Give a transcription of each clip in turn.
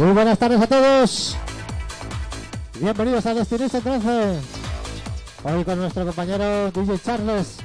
Muy buenas tardes a todos. Bienvenidos a Destination 13. Hoy con nuestro compañero DJ Charles.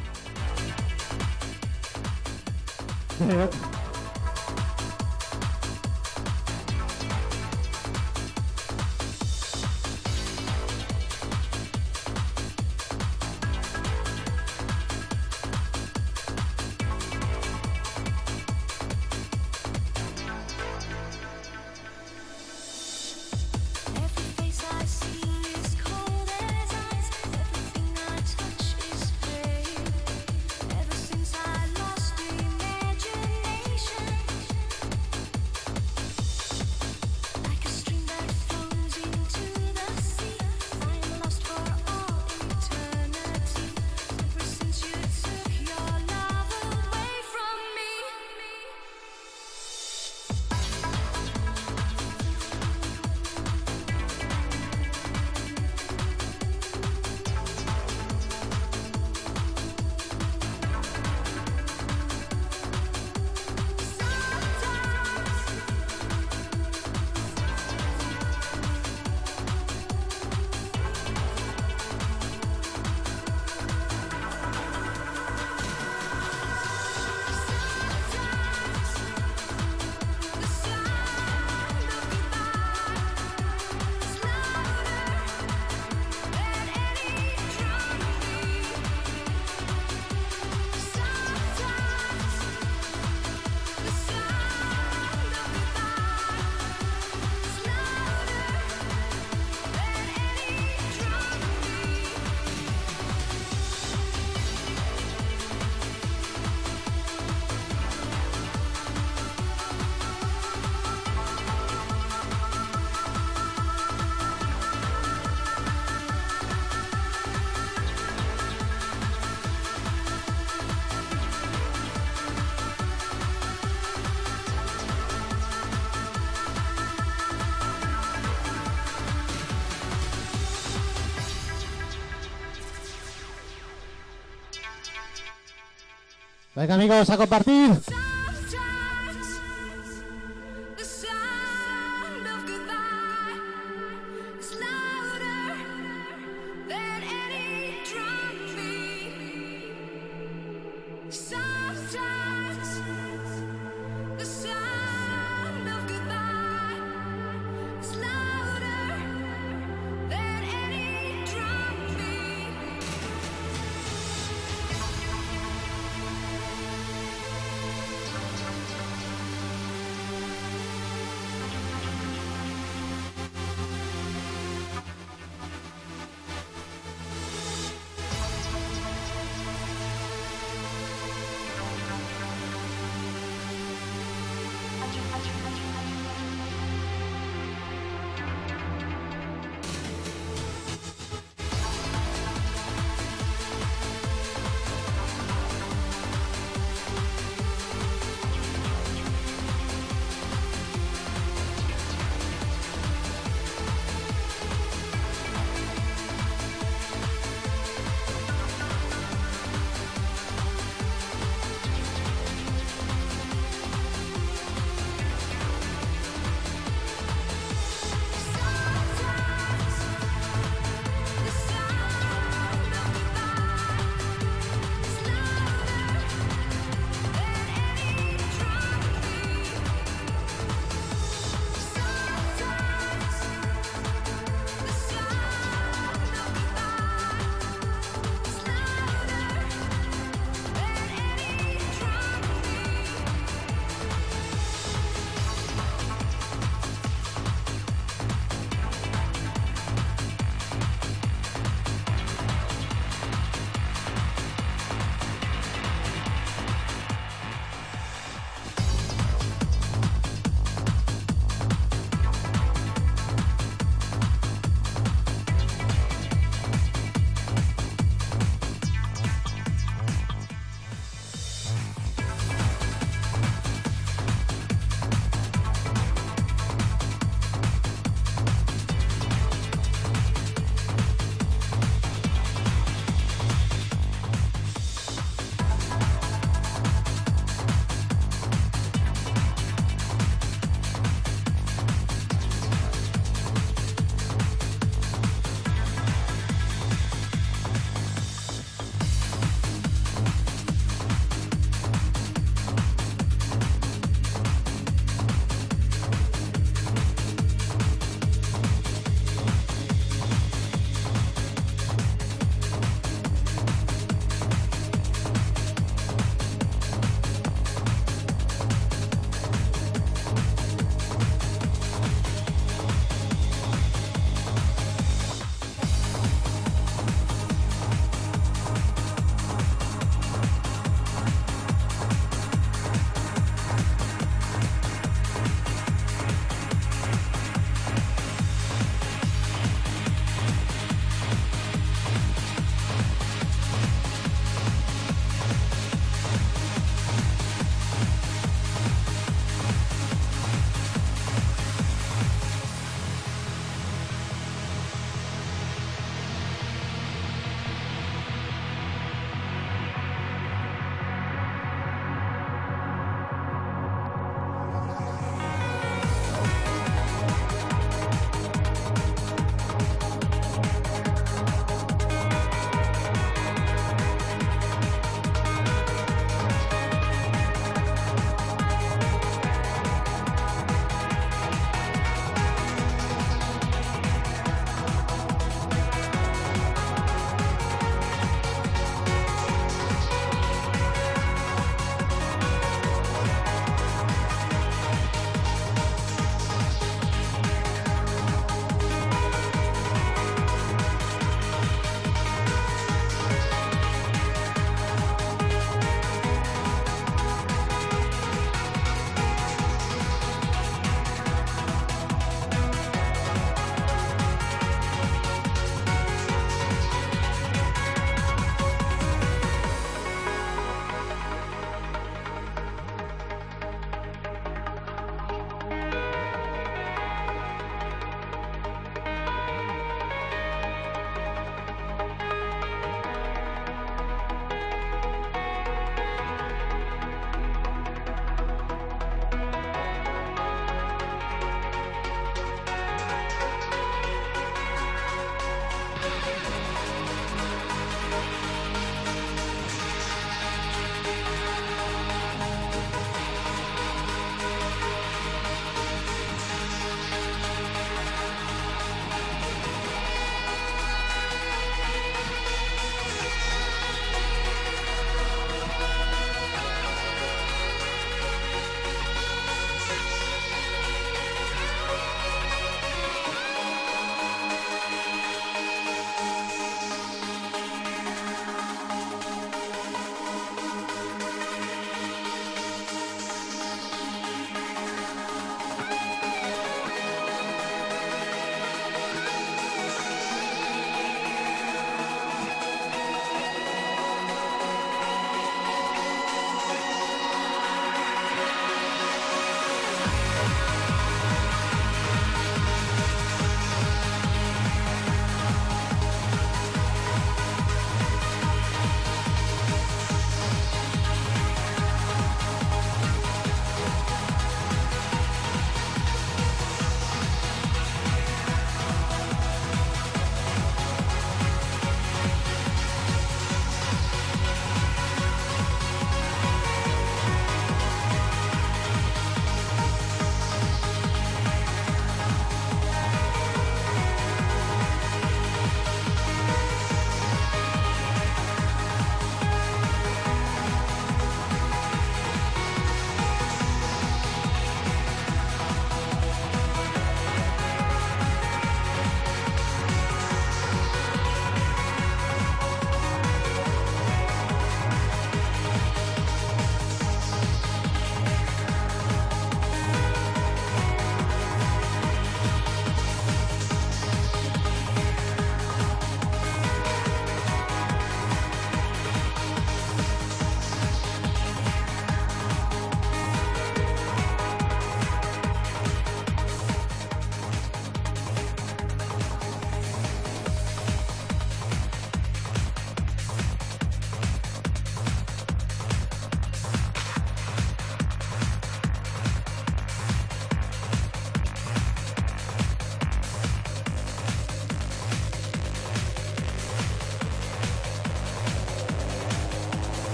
Venga amigos, a compartir.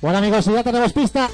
Bueno amigos, ya tenemos pista.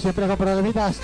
Siempre con problemitas.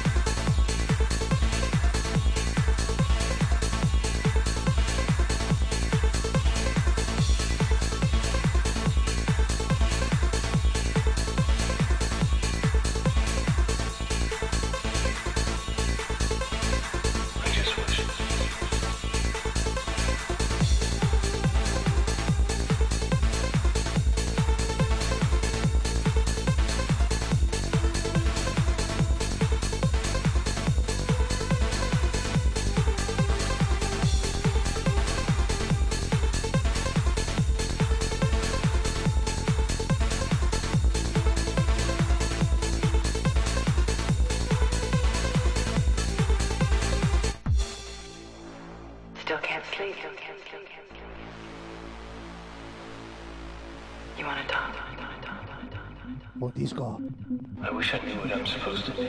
Talk? Un disco. I wish I knew what I'm supposed to do.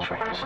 Trance.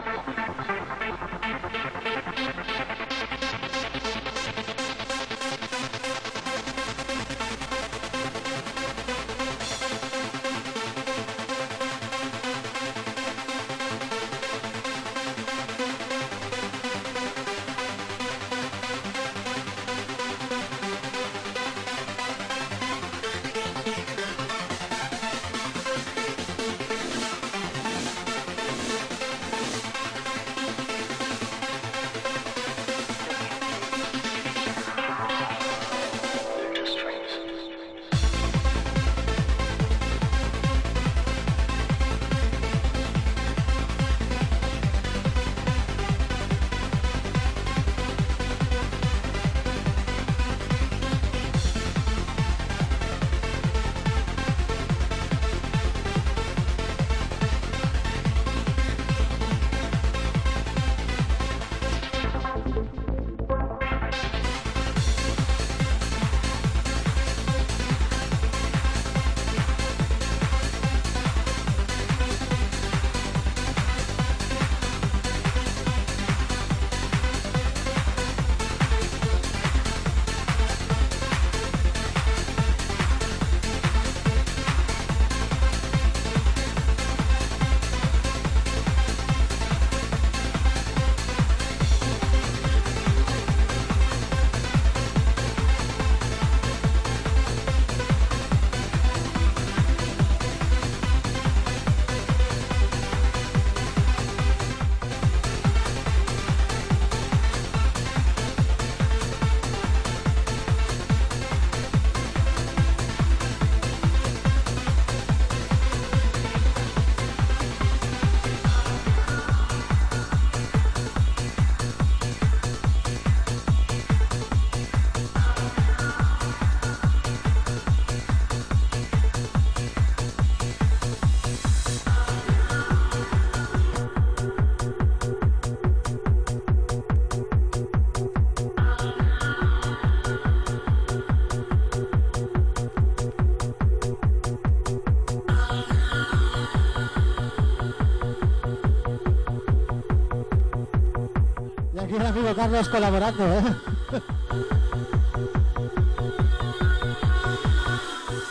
Carlos colaborando, ¿eh?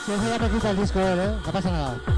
Si eso ya me quita el disco ¿eh? No pasa nada.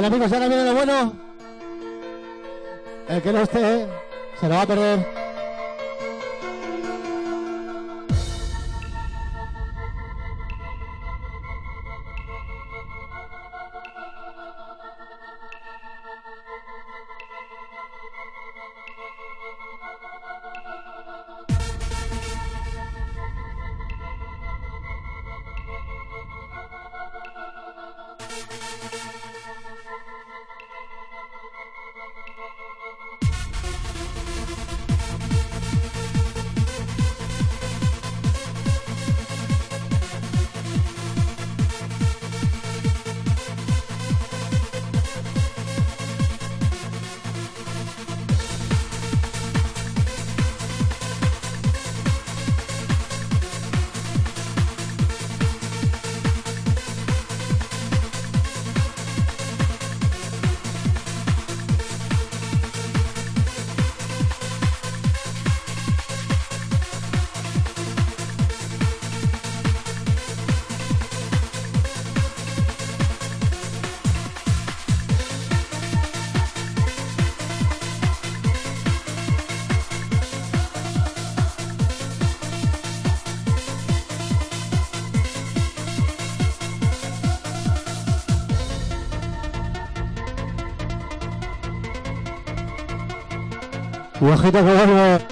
Bueno amigos, ahora viene lo bueno. El que no esté se lo va a perder. Ojito que.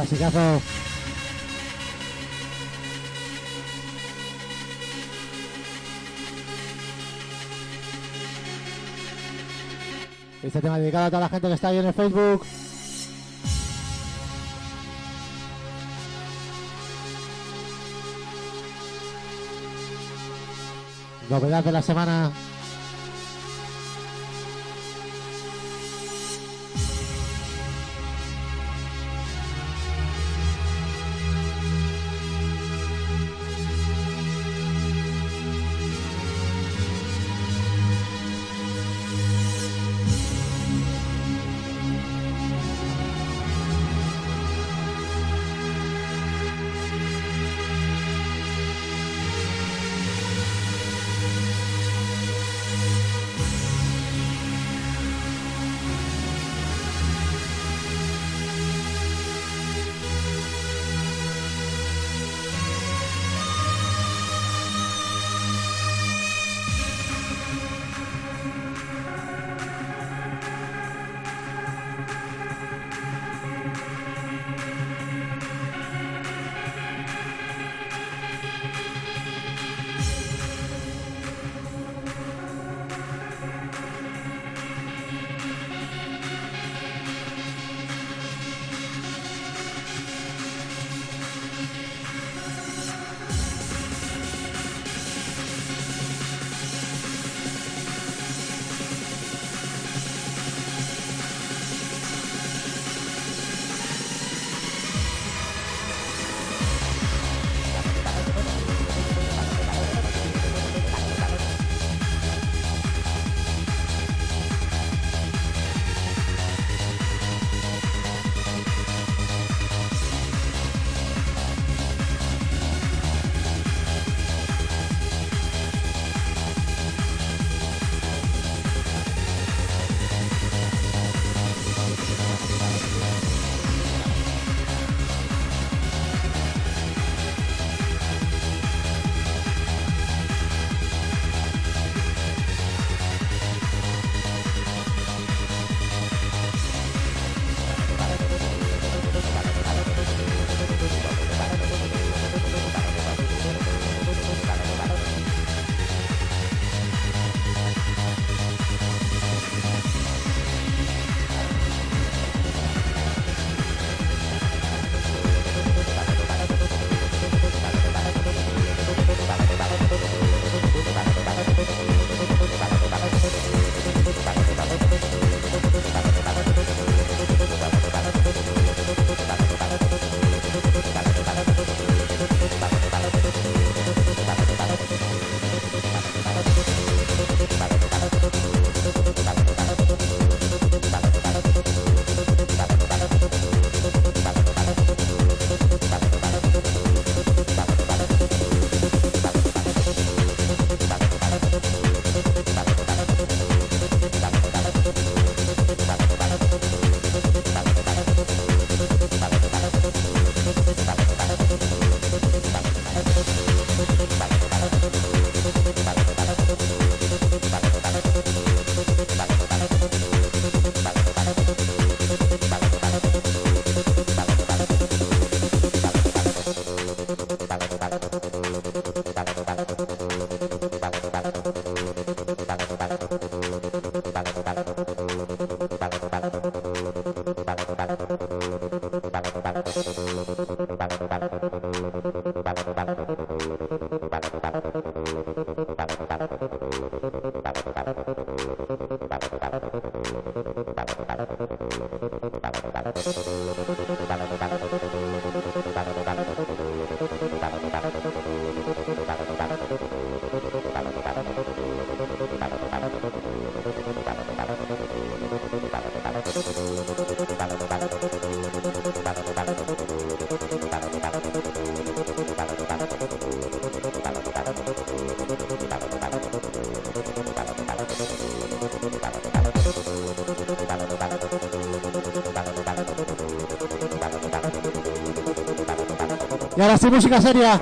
Clasicazo. Este tema dedicado a toda la gente que está ahí en el Facebook. Novedad de la semana. Y ahora sí, música seria.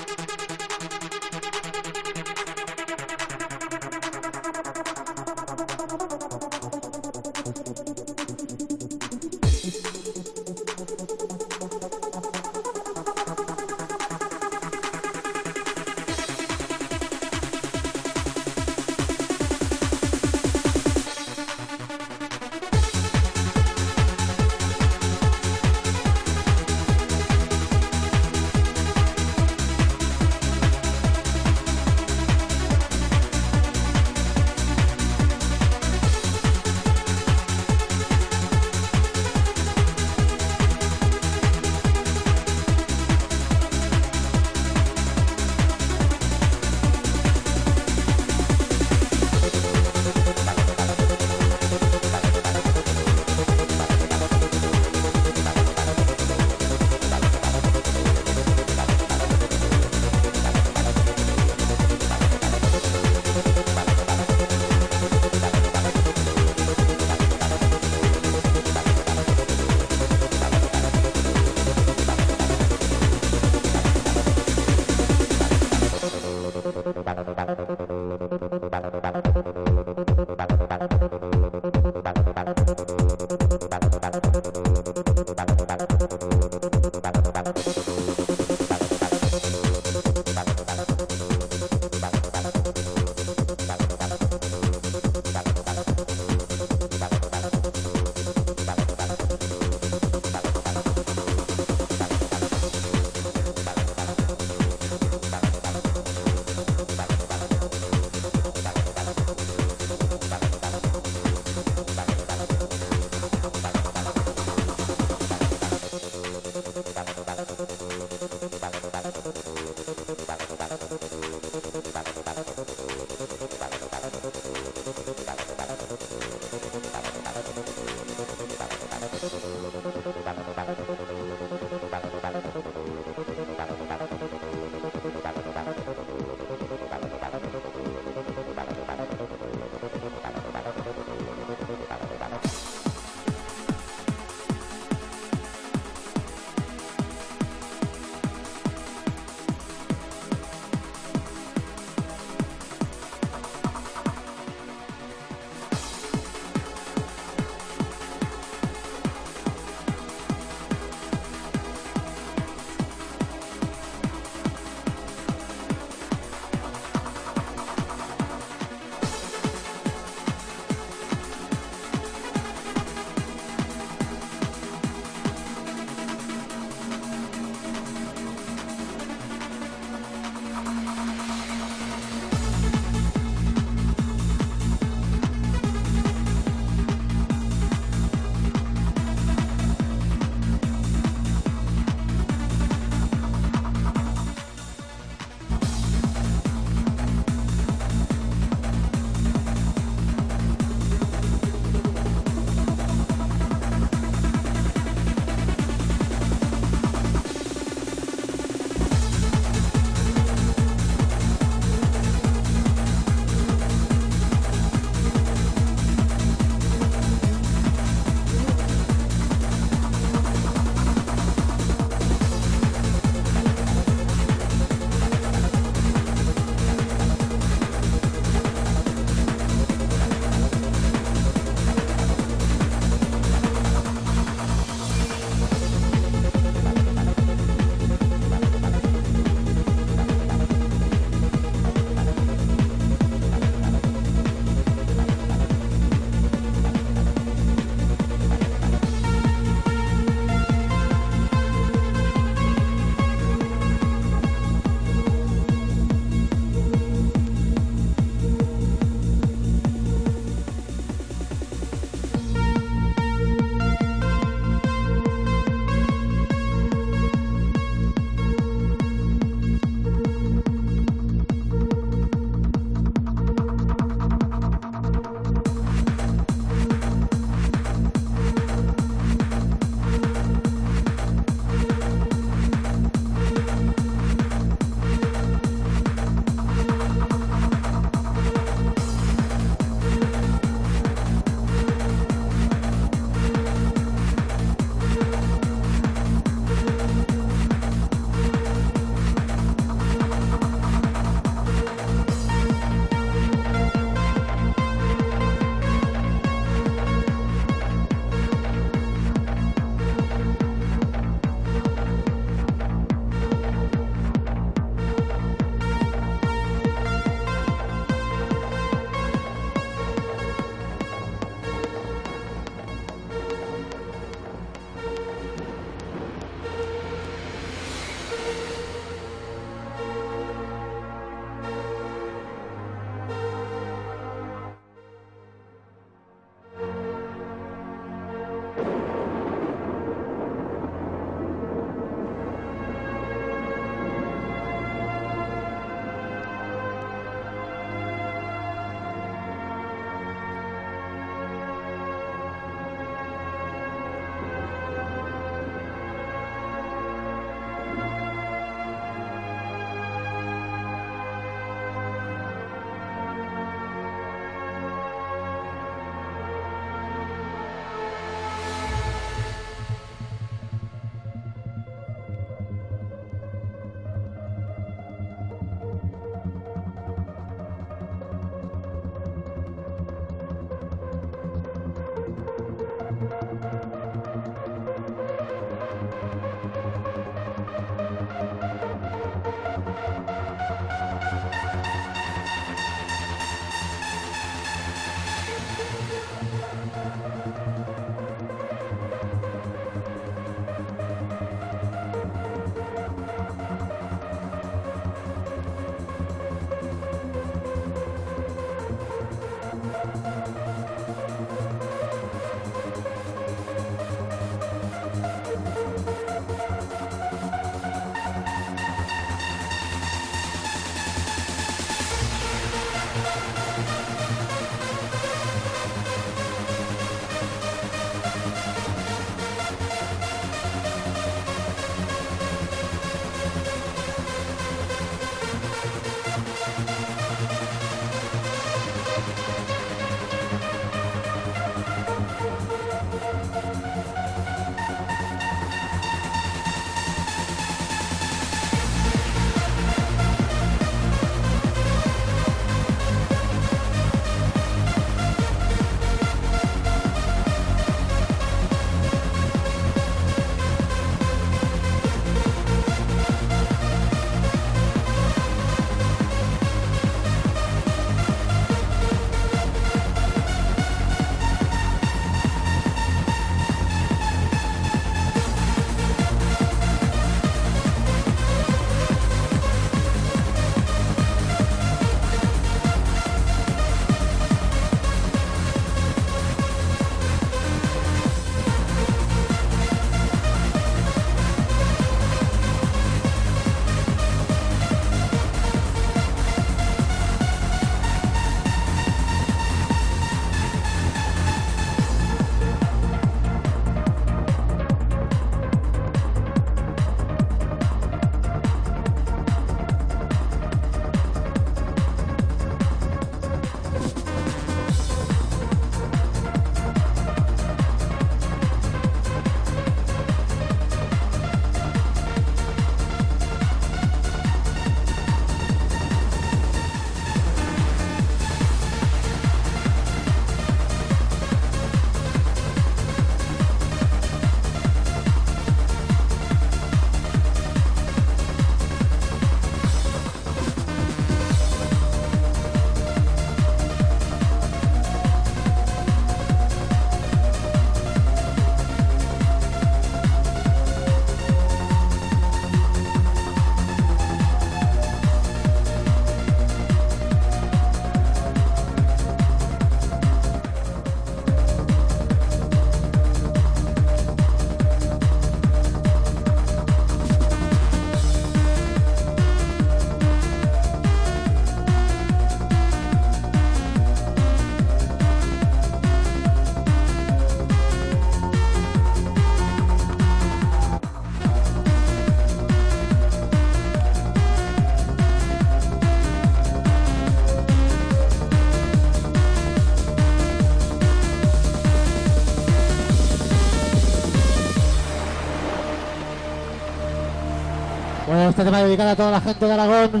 Este tema dedicado a toda la gente de Aragón.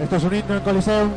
Esto es un himno en Coliseum.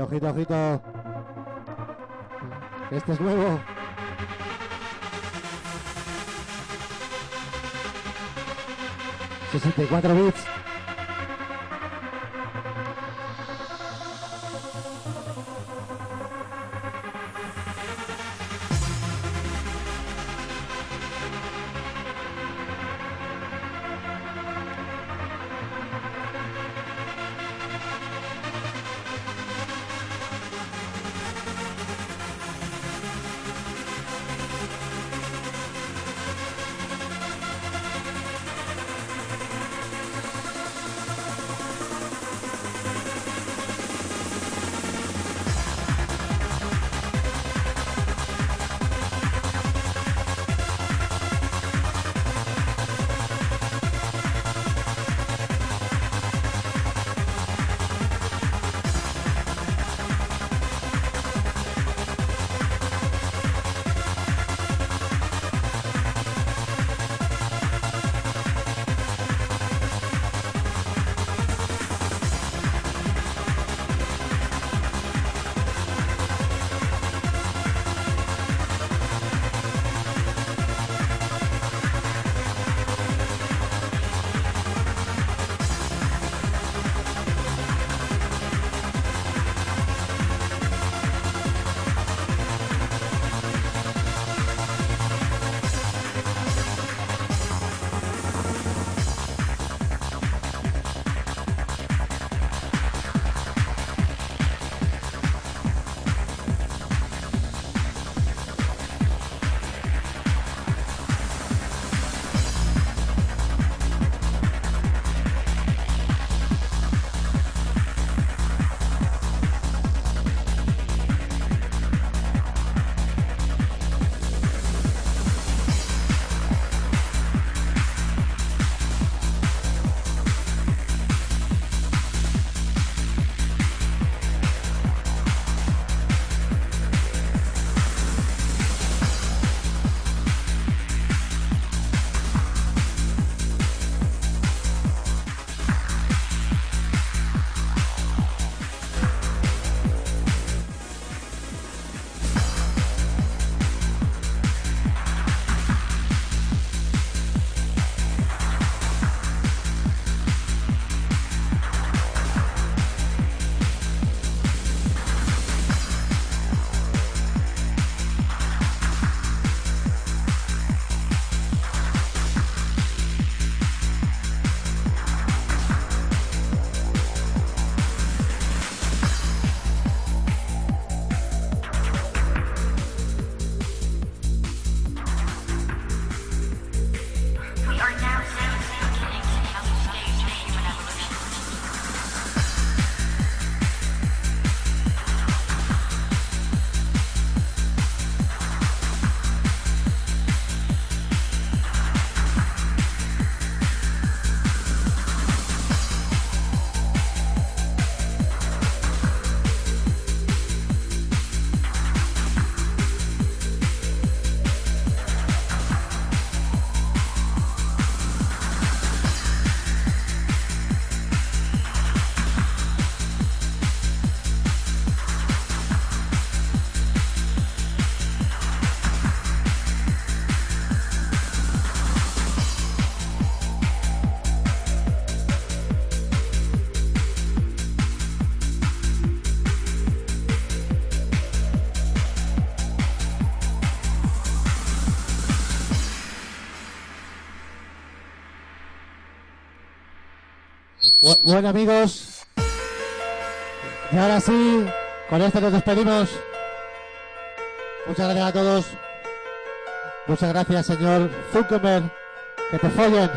Ojito, ojito. Este es nuevo. ...64 bits. Bu- Bueno amigos, y ahora sí, con esto nos despedimos. Muchas gracias a todos. Muchas gracias señor Zuckerberg. Que te follen.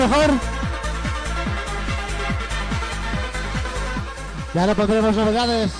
Mejor. Ya le pondremos novedades.